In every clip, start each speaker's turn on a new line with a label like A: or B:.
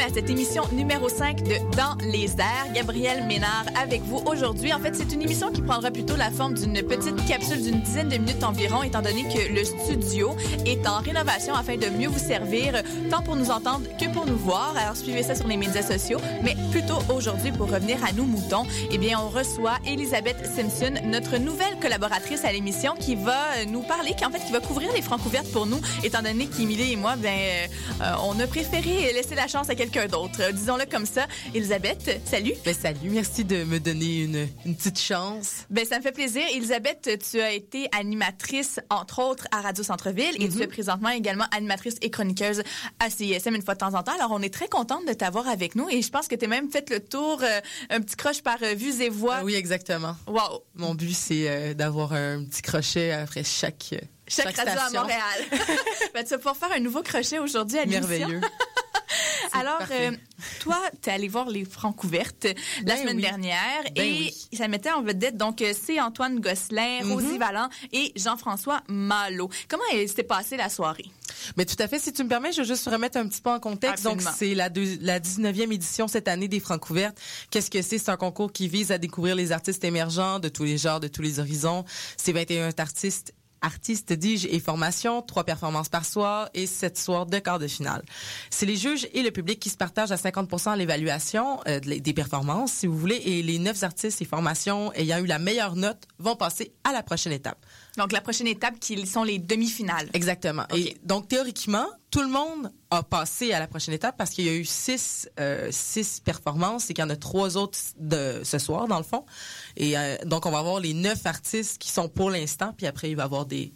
A: à cette émission numéro 5 de Dans les airs. Gabriel Ménard avec vous aujourd'hui. En fait, c'est une émission qui prendra plutôt la forme d'une petite capsule d'une dizaine de minutes environ, étant donné que le studio est en rénovation afin de mieux vous servir, tant pour nous entendre que pour nous voir. Alors, suivez ça sur les médias sociaux. Mais plutôt aujourd'hui, pour revenir à nous moutons, eh bien, on reçoit Elisabeth Simpson, notre nouvelle collaboratrice à l'émission, qui va nous parler, qui en fait, qui va couvrir les francs ouvertes pour nous, étant donné qu'Émilie et moi, ben, euh, on a préféré laisser la chance à quelqu'un d'autre. Euh, disons-le comme ça. Elisabeth, salut.
B: Ben, salut, merci de me donner une, une petite chance.
A: Ben, ça me fait plaisir. Elisabeth, tu as été animatrice, entre autres, à Radio Centre-Ville et tu es présentement également animatrice et chroniqueuse à CISM une fois de temps en temps. Alors, on est très contente de t'avoir avec nous et je pense que tu as même fait le tour, euh, un petit croche par euh, vues et voix.
B: oui, exactement.
A: Wow.
B: Mon but, c'est d'avoir un petit crochet après chaque
A: chaque, radio à Montréal. ben, tu vas pouvoir faire un nouveau crochet aujourd'hui à l'émission.
B: Merveilleux.
A: Alors, euh, toi, tu es allé voir les francs ouvertes la
B: Ben
A: semaine
B: oui.
A: dernière
B: Ben
A: et
B: oui.
A: ça mettait en vedette, donc, euh, c'est Antoine Gosselin,
B: Mhm.
A: Rosie Vallant et Jean-François Malo. Comment s'est passée la soirée?
B: Mais tout à fait, si tu me permets, je veux juste remettre un petit peu en contexte.
A: Absolument.
B: Donc, c'est la, deux- la 19e édition cette année des Francouvertes. Qu'est-ce que c'est? C'est un concours qui vise à découvrir les artistes émergents de tous les genres, de tous les horizons. C'est 21 artistes artistes, dis-je, et formations, trois performances par soir et sept soirs de quart de finale. C'est les juges et le public qui se partagent à 50 l'évaluation euh, de- des performances, si vous voulez, et les neuf artistes et formations ayant eu la meilleure note vont passer à la prochaine étape.
A: Donc, la prochaine étape, qui sont les demi-finales.
B: Exactement. Et donc théoriquement, tout le monde a passé à la prochaine étape parce qu'il y a eu six euh, six performances et qu'il y en a trois autres de ce soir dans le fond. Et euh, donc on va avoir les neuf artistes qui sont pour l'instant, puis après il va y avoir des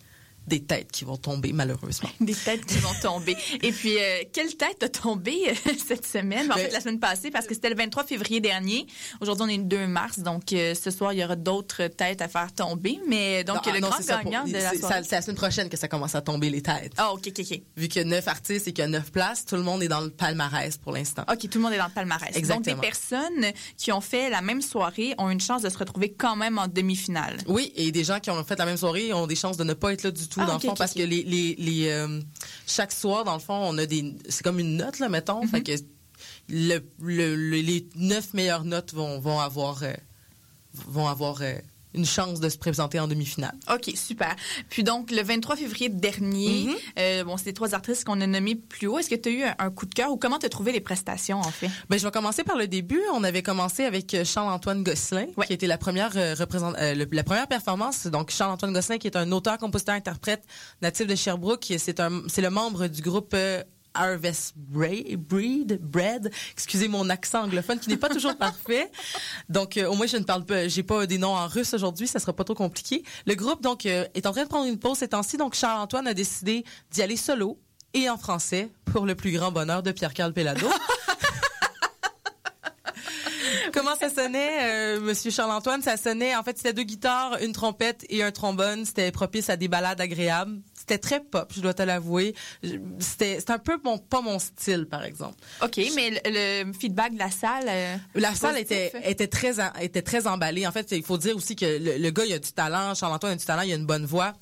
B: des têtes qui vont tomber malheureusement.
A: Des têtes qui vont tomber. Et puis, euh, quelle tête a tombé euh, cette semaine? En
B: Ben-
A: fait, la semaine passée, parce que c'était le 23 février dernier. Aujourd'hui, on est le 2 mars, donc euh, ce soir, il y aura d'autres têtes à faire tomber. Mais donc,
B: Non,
A: le
B: non,
A: grand gagnant
B: pour-
A: de la
B: c'est-
A: soirée.
B: C'est la semaine prochaine que ça commence à tomber les têtes.
A: Ah, OK, OK, OK.
B: Vu qu'il y a neuf artistes et qu'il y a neuf places, tout le monde est dans le palmarès pour l'instant.
A: OK, tout le monde est dans le palmarès.
B: Exactement.
A: Donc, des personnes qui ont fait la même soirée ont une chance de se retrouver quand même en demi-finale.
B: Oui, et des gens qui ont fait la même soirée ont des chances de ne pas être là du tout
A: Ah,
B: dans le fond parce que les les les euh, chaque soir dans le fond on a des c'est comme une note là mettons
A: Mhm.
B: fait que le, le- le- les neuf meilleures notes vont vont avoir euh, vont avoir euh, une chance de se présenter en demi-finale.
A: OK, super. Puis donc, le 23 février dernier,
B: Mhm.
A: euh, bon, c'est les trois artistes qu'on a nommés plus haut. Est-ce que tu as eu un, un coup de cœur ou comment tu as trouvé les prestations, en fait?
B: Ben, je vais commencer par le début. On avait commencé avec euh, Charles-Antoine Gosselin,
A: Ouais.
B: qui était la première euh, euh, le- la première performance. Donc, Charles-Antoine Gosselin, qui est un auteur, compositeur, interprète natif de Sherbrooke. C'est le membre du groupe Harvest Breed, Bread. Excusez mon accent anglophone qui n'est pas toujours parfait. Donc, euh, au moins, je ne parle pas, j'ai pas des noms en russe aujourd'hui, ça sera pas trop compliqué. Le groupe, donc, euh, est en train de prendre une pause ces temps-ci. Donc, Charles-Antoine a décidé d'y aller solo et en français pour le plus grand bonheur de Pierre-Carl Pellado. Ça sonnait, euh, Monsieur Charles-Antoine? Ça sonnait, en fait, c'était deux guitares, une trompette et un trombone. C'était propice à des balades agréables. C'était très pop, je dois te l'avouer. C'était c'était un peu mon, pas mon style, par exemple.
A: OK, mais le, le feedback de la salle... euh,
B: La salle était, était très était très emballée. En fait, il faut dire aussi que le, le gars, il a du talent. Charles-Antoine a du talent, il a une bonne voix.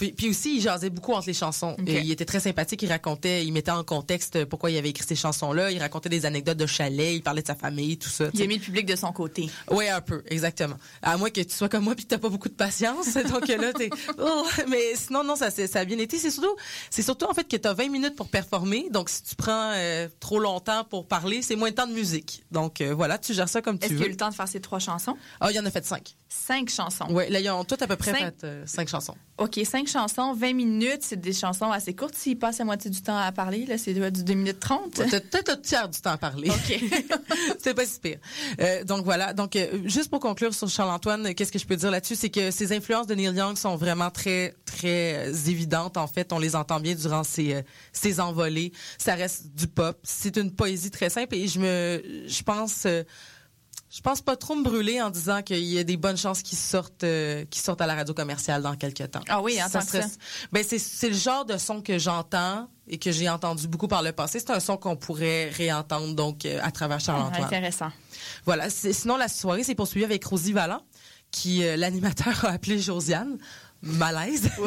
B: Puis, puis aussi, il jasait beaucoup entre les chansons. Et il était très sympathique. Il racontait, il mettait en contexte pourquoi il avait écrit ces chansons-là. Il racontait des anecdotes de chalet. Il parlait de sa famille, tout ça.
A: Il a mis le public de son côté.
B: Oui, un peu, exactement. À moins que tu sois comme moi puis que t'as pas beaucoup de patience, donc là t'es. Oh, mais sinon non, ça ça a bien été. C'est surtout, c'est surtout en fait que t'as 20 minutes pour performer. Donc si tu prends euh, trop longtemps pour parler, c'est moins de temps de musique. Donc euh, voilà, tu gères ça comme
A: Est-ce
B: tu
A: qu'il y a eu
B: veux.
A: le temps de faire ces trois chansons?
B: Ah, il y en a fait cinq.
A: Cinq chansons.
B: Ouais, là ils ont tout à peu près
A: Cinq?
B: fait euh, cinq chansons.
A: OK, cinq chansons, 20 minutes. C'est des chansons assez courtes. S'il passe la moitié du temps à parler, là, c'est du 2 minutes 30.
B: Ouais, peut-être le tiers du temps à parler.
A: OK.
B: c'est pas si pire. Euh, donc voilà. Donc euh, juste pour conclure sur Charles-Antoine, euh, qu'est-ce que je peux dire là-dessus, c'est que ses influences de Neil Young sont vraiment très très évidentes. En fait, on les entend bien durant ses ses envolées. Ça reste du pop. C'est une poésie très simple et je me je pense euh, je pense pas trop me brûler en disant qu'il y a des bonnes chances qu'ils sortent euh, qu'ils sortent à la radio commerciale dans quelques temps.
A: Ah oui, en tant que ça.
B: Ben c'est c'est le genre de son que j'entends et que j'ai entendu beaucoup par le passé. C'est un son qu'on pourrait réentendre donc euh, à travers Charles-Antoine.
A: Intéressant.
B: Voilà. C'est- Sinon, la soirée s'est poursuivie avec Rosie Vallant, qui euh, l'animateur a appelé Josiane. Malaise.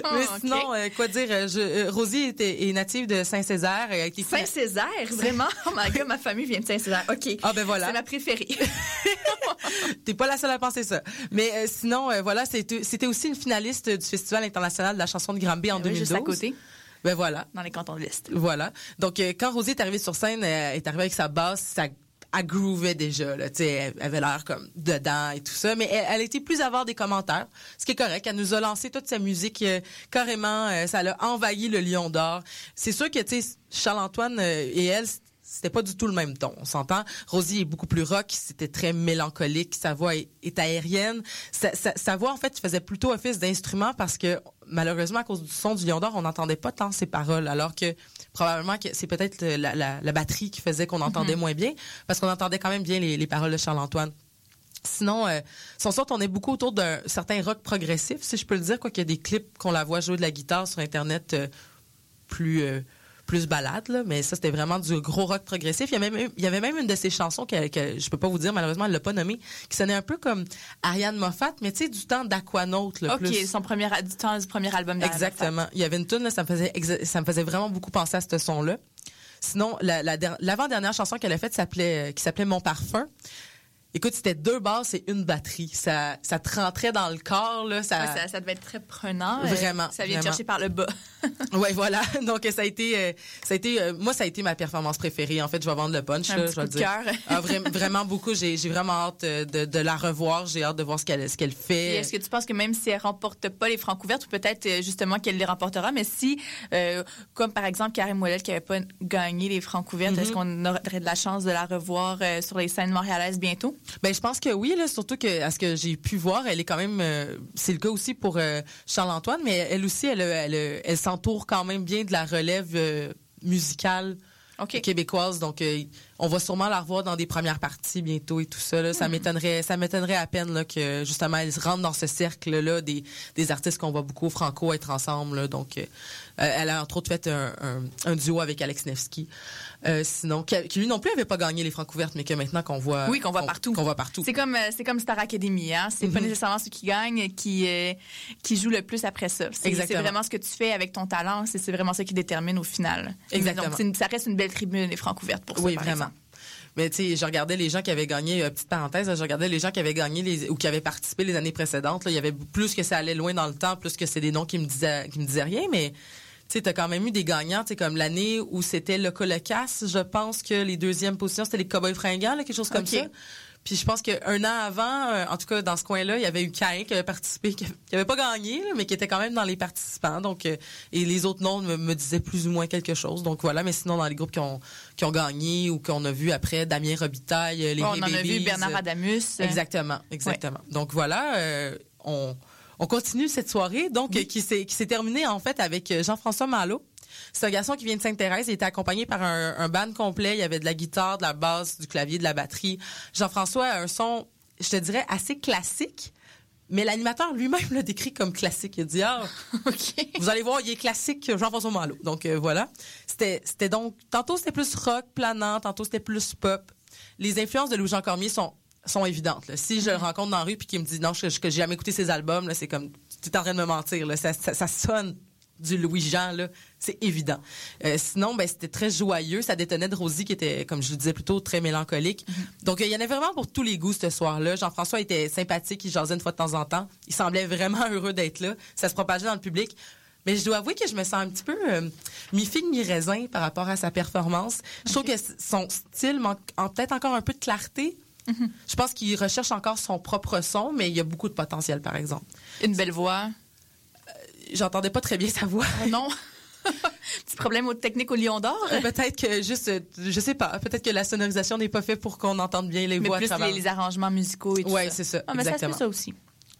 B: Mais sinon, euh, quoi dire, euh, je, euh, Rosie était, est native de Saint-Césaire.
A: Saint-Césaire, vraiment? Oh my God, ma famille vient de Saint-Césaire. OK.
B: Ah ben voilà.
A: C'est ma préférée.
B: T'es pas la seule à penser ça. Mais sinon, voilà, c'était aussi une finaliste du Festival international de la chanson de Granby en
A: oui,
B: 2012.
A: Juste à côté.
B: Ben voilà.
A: Dans les cantons de l'Est.
B: Voilà. Donc, quand Rosie est arrivée sur scène, elle est arrivée avec sa basse, sa elle groovait déjà là, tu elle avait l'air comme dedans et tout ça, mais elle, était plus à avoir des commentaires, ce qui est correct. Elle nous a lancé toute sa musique euh, carrément, euh, ça l'a envahi le Lion d'or. C'est sûr que tu sais Charles Antoine euh, et elle c'était pas du tout le même ton. On s'entend? Rosie est beaucoup plus rock, c'était très mélancolique, sa voix est, aérienne. Sa, voix, en fait, faisait plutôt office d'instrument parce que, malheureusement, à cause du son du Lion d'Or, on n'entendait pas tant ses paroles, alors que probablement que c'est peut-être la, batterie qui faisait qu'on entendait mhm. moins bien, parce qu'on entendait quand même bien les, paroles de Charles-Antoine. Sinon, euh, son sort est beaucoup autour d'un certain rock progressif, si je peux le dire, quoi qu'il y a des clips qu'on la voit jouer de la guitare sur Internet euh, plus... Euh, plus balade, là, mais ça, c'était vraiment du gros rock progressif. Il y, avait même, il y avait même une de ses chansons que, que je peux pas vous dire, malheureusement, elle l'a pas nommée, qui sonnait un peu comme Ariane Moffat, mais tu sais, du temps d'Aquanaut.
A: OK, son premier, du temps du premier album
B: Exactement. Il y avait une tune, là, ça me faisait, ça me faisait vraiment beaucoup penser à ce son-là. Sinon, l'avant-dernière chanson qu'elle a faite s'appelait, qui s'appelait Mon Parfum. Écoute, c'était deux basses et une batterie. Ça, ça te rentrait dans le corps, là.
A: Ça, ça, devait être très prenant.
B: Euh, vraiment.
A: ça vient chercher par le bas.
B: ouais, voilà. Donc, ça a été, euh, ça a été, euh, moi, ça a été ma performance préférée. En fait, je vais vendre le punch,
A: Un
B: là,
A: petit
B: je vais
A: coup de cœur.
B: ah, vraiment beaucoup. J'ai, vraiment hâte de, de la revoir. J'ai hâte de voir ce qu'elle, ce qu'elle fait.
A: Est-ce que tu penses que même si elle remporte pas les francs couverts, ou peut-être justement qu'elle les remportera, mais si, comme par exemple Karim Ouellet qui avait pas gagné les francs couverts, est-ce mm-hmm. qu'on aurait de la chance de la revoir sur les scènes montréalaises bientôt?
B: Ben, je pense que oui, là, surtout que à ce que j'ai pu voir, elle est quand même. Euh, c'est le cas aussi pour euh, Charles Antoine, mais elle aussi, elle, elle, elle, s'entoure quand même bien de la relève euh, musicale québécoise. Donc, on va sûrement la revoir dans des premières parties bientôt et tout ça. Ça hmm. m'étonnerait, ça m'étonnerait à peine là, que justement elle rentre dans ce cercle là des, des artistes qu'on voit beaucoup franco être ensemble. Donc, elle a entre autres fait un, un duo avec Alex Nevsky. Euh, sinon, qui, lui non plus avait pas gagné les francs ouvertes, mais que maintenant qu'on voit.
A: Oui, qu'on voit partout.
B: Qu'on voit partout.
A: C'est comme, euh, c'est comme Star Academy, hein. C'est pas mhm. nécessairement ceux qui gagnent qui, euh, qui jouent le plus après ça. C'est, c'est vraiment ce que tu fais avec ton talent. C'est, c'est vraiment ça qui détermine au final.
B: Exactement.
A: Donc, ça reste une belle tribune, les francs ouvertes pour ça.
B: Oui, vraiment. Mais tu sais, je regardais les gens qui avaient gagné, petite parenthèse, je regardais les gens qui avaient gagné les, ou qui avaient participé les années précédentes. Là, il y avait plus que ça allait loin dans le temps, plus que c'est des noms qui me disaient, qui me disaient rien, mais tu as quand même eu des gagnants, tu comme l'année où c'était le Colocasse, je pense que les deuxièmes positions, c'était les Cowboys fringants, quelque chose comme ça. Puis je pense qu'un an avant, euh, en tout cas dans ce coin-là, il y avait eu Cain qui avait participé, qui avait pas gagné, mais qui était quand même dans les participants. Donc euh, et les autres noms me, disaient plus ou moins quelque chose. Donc voilà, mais sinon dans les groupes qui ont qui ont gagné ou qu'on a vu après, Damien Robitaille, les
A: On en a vu Bernard Adamus.
B: Exactement, exactement. Donc voilà, on on continue cette soirée, donc qui s'est qui s'est terminée en fait avec euh, Jean-François Malo. C'est un garçon qui vient de Sainte-Thérèse. Il était accompagné par un, un band complet. Il y avait de la guitare, de la basse, du clavier, de la batterie. Jean-François a un son, je te dirais, assez classique. Mais l'animateur lui-même l'a décrit comme classique. Il a dit, ah, vous allez voir, il est classique Jean-François Malo. Donc, euh, voilà. C'était, c'était donc, tantôt c'était plus rock planant, tantôt c'était plus pop. Les influences de Louis-Jean Cormier sont sont évidentes. Si je le rencontre dans la rue puis qu'il me dit non, que, que j'ai jamais écouté ses albums, c'est comme tu es en train de me mentir. Là. Ça, ça, sonne du Louis Jean là, c'est évident. Euh, sinon, ben c'était très joyeux. Ça détonnait de Rosie qui était, comme je le disais plutôt, très mélancolique. Mm-hmm. Donc il y en avait vraiment pour tous les goûts ce soir-là. Jean-François était sympathique, il jasait une fois de temps en temps. Il semblait vraiment heureux d'être là. Ça se propageait dans le public. Mais je dois avouer que je me sens un petit peu euh, mi-figue, mi-raisin par rapport à sa performance. Je trouve que son style manque peut-être encore un peu de clarté. Je pense qu'il recherche encore son propre son, mais il y a beaucoup de potentiel, par exemple.
A: Une belle voix.
B: Euh, j'entendais pas très bien sa voix.
A: Oh non. Petit problème au technique au Lion d'Or.
B: Euh, peut-être que juste, euh, je sais pas, peut-être que la sonorisation n'est pas faite pour qu'on entende bien les voix.
A: Mais plus les, arrangements musicaux et tout
B: ouais, c'est ça.
A: Ah, mais ça fait ça aussi.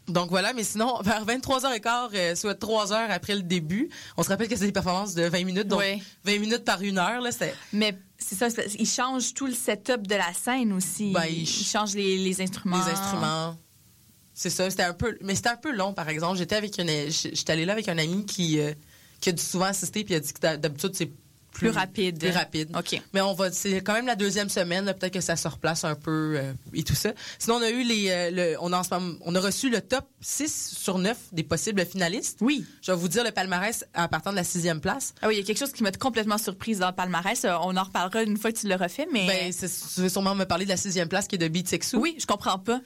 B: Donc voilà, mais sinon, vers 23h15, soit 3 heures après le début, on se rappelle que c'est des performances de 20 minutes, donc 20 minutes par une heure. Là,
A: mais c'est ça, il change tout le setup de la scène aussi.
B: Ben,
A: il, change les, les, instruments.
B: Les instruments. C'est ça, c'était un peu, mais c'était un peu long, par exemple. J'étais avec une, j'étais allée là avec un ami qui, euh, qui a dû souvent assister, puis il a dit que d'habitude, c'est
A: plus, rapide.
B: Plus rapide.
A: OK.
B: Mais on va, c'est quand même la deuxième semaine, peut-être que ça se replace un peu euh, et tout ça. Sinon, on a eu les, euh, le, on, a en on reçu le top 6 sur 9 des possibles finalistes.
A: Oui.
B: Je vais vous dire le palmarès à partir de la sixième place.
A: Ah oui, il y a quelque chose qui m'a complètement surprise dans le palmarès. Euh, On en reparlera une fois que tu le refais, mais...
B: Ben, tu veux sûrement me parler de la sixième place qui est de Beat Sexu.
A: oui, je comprends pas.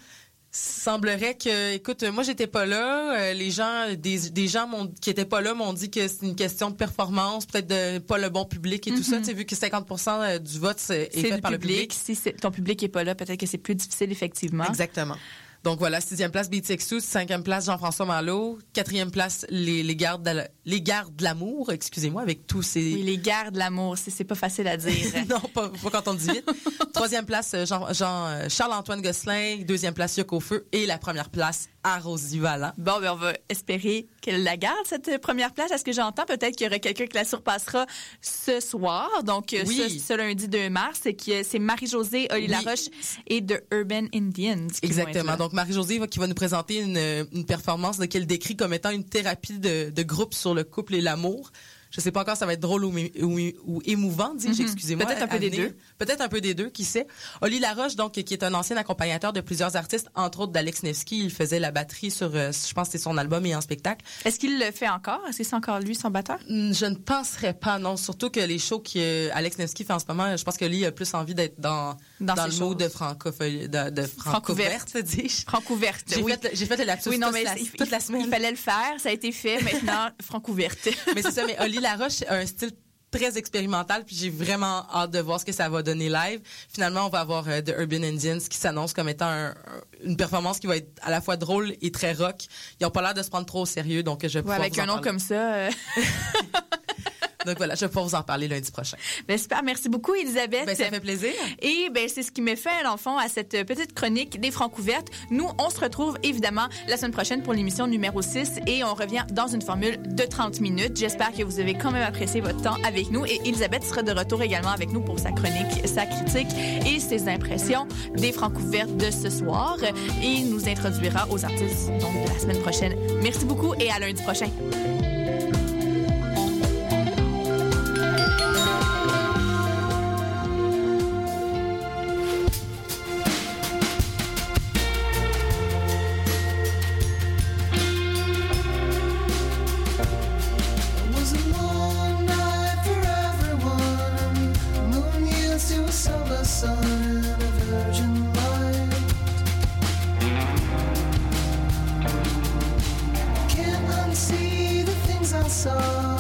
B: Semblerait que, écoute, moi j'étais pas là. euh, les gens, des, des gens m'ont- qui étaient pas là m'ont dit que c'est une question de performance, peut-être de pas le bon public et tout ça. Tu sais, vu que 50% du vote c'est- est, fait
A: le
B: par
A: public.
B: le public.
A: Si ton public est pas là, peut-être que c'est plus difficile, effectivement.
B: Exactement. Donc voilà, sixième place Beat Sexu, cinquième place Jean-François Malo, quatrième place les, les gardes de la- les gardes de l'amour, excusez-moi, avec tous ces
A: Oui, les guerres de l'amour, c'est c'est pas facile à dire.
B: non, pas, pas quand on dit vite. Troisième place, Jean, Jean- euh, Charles-Antoine Gosselin. Deuxième place, Yoko Feu. Et la première place, à Rosie.
A: Bon, ben on va espérer qu'elle la garde, cette première place. À ce que j'entends, peut-être qu'il y aura quelqu'un qui la surpassera ce soir? Donc, euh,
B: Oui.
A: ce, ce lundi 2 mars, c'est qui- c'est Marie-Josée Oli
B: Oui.
A: Laroche et de Urban Indians.
B: Exactement. Donc, Marie-Josée qui va nous présenter une, performance qu'elle décrit comme étant une thérapie de, de groupe sur le couple et l'amour. Je sais pas encore ça va être drôle ou, mé- ou, ou émouvant, dis-je,
A: Mhm.
B: excusez-moi.
A: Peut-être un peu des deux.
B: Peut-être un peu des deux, qui sait. Oli Laroche, donc, qui est un ancien accompagnateur de plusieurs artistes, entre autres d'Alex Nevsky. Il faisait la batterie sur, euh, je pense c'est son album et en spectacle.
A: Est-ce qu'il le fait encore? Est-ce que c'est encore lui, son batteur?
B: Hmm, Je ne penserais pas, non. Surtout que les shows que Alex Nevsky fait en ce moment, je pense que lui a plus envie d'être dans,
A: Dans
B: le mot de francophone, de, de
A: Francouverte.
B: dis-je.
A: Francouverte.
B: J'ai
A: oui.
B: fait, fait le lapsus
A: oui, non,
B: toute,
A: mais
B: la,
A: il,
B: toute la semaine.
A: il fallait le faire. Ça a été fait. Maintenant, francouverte.
B: mais c'est ça, mais Oli Laroche a un style très expérimental, puis j'ai vraiment hâte de voir ce que ça va donner live. Finalement, on va avoir euh, The Urban Indians qui s'annonce comme étant un- un- une performance qui va être à la fois drôle et très rock. Ils ont pas l'air de se prendre trop au sérieux, donc je vais
A: Ouais,
B: pouvoir
A: avec
B: vous en
A: un nom
B: parler.
A: comme ça. euh,
B: Donc voilà, je vais pouvoir vous en parler lundi prochain.
A: ben, super. Merci beaucoup, Elisabeth.
B: Ben, ça fait plaisir.
A: Et ben c'est ce qui me fait, dans le fond, à cette petite chronique des francs ouvertes. Nous, on se retrouve évidemment la semaine prochaine pour l'émission numéro 6 et on revient dans une formule de 30 minutes. J'espère que vous avez quand même apprécié votre temps avec nous et Elisabeth sera de retour également avec nous pour sa chronique, sa critique et ses impressions des francs ouvertes de ce soir et il nous introduira aux artistes donc de la semaine prochaine. Merci beaucoup et à lundi prochain.
C: Saw.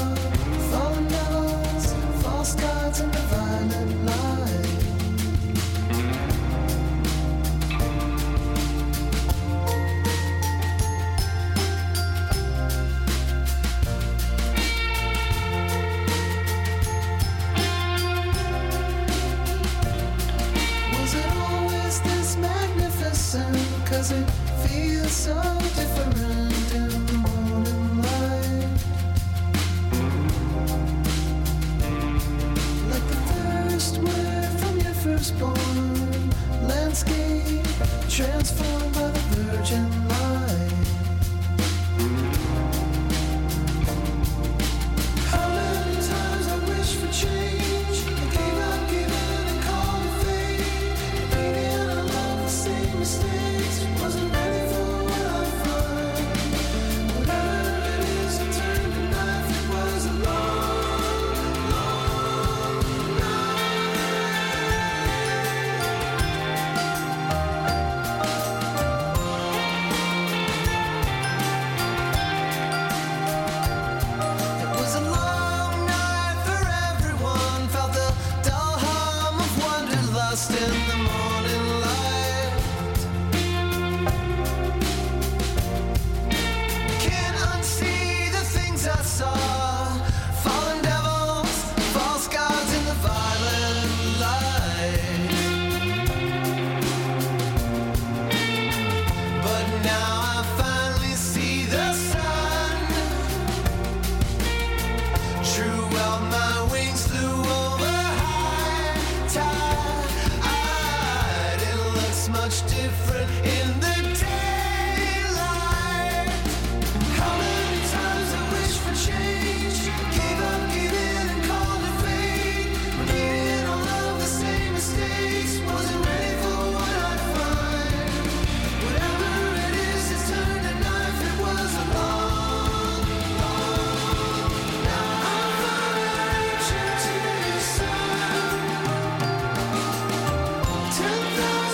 C: Different in the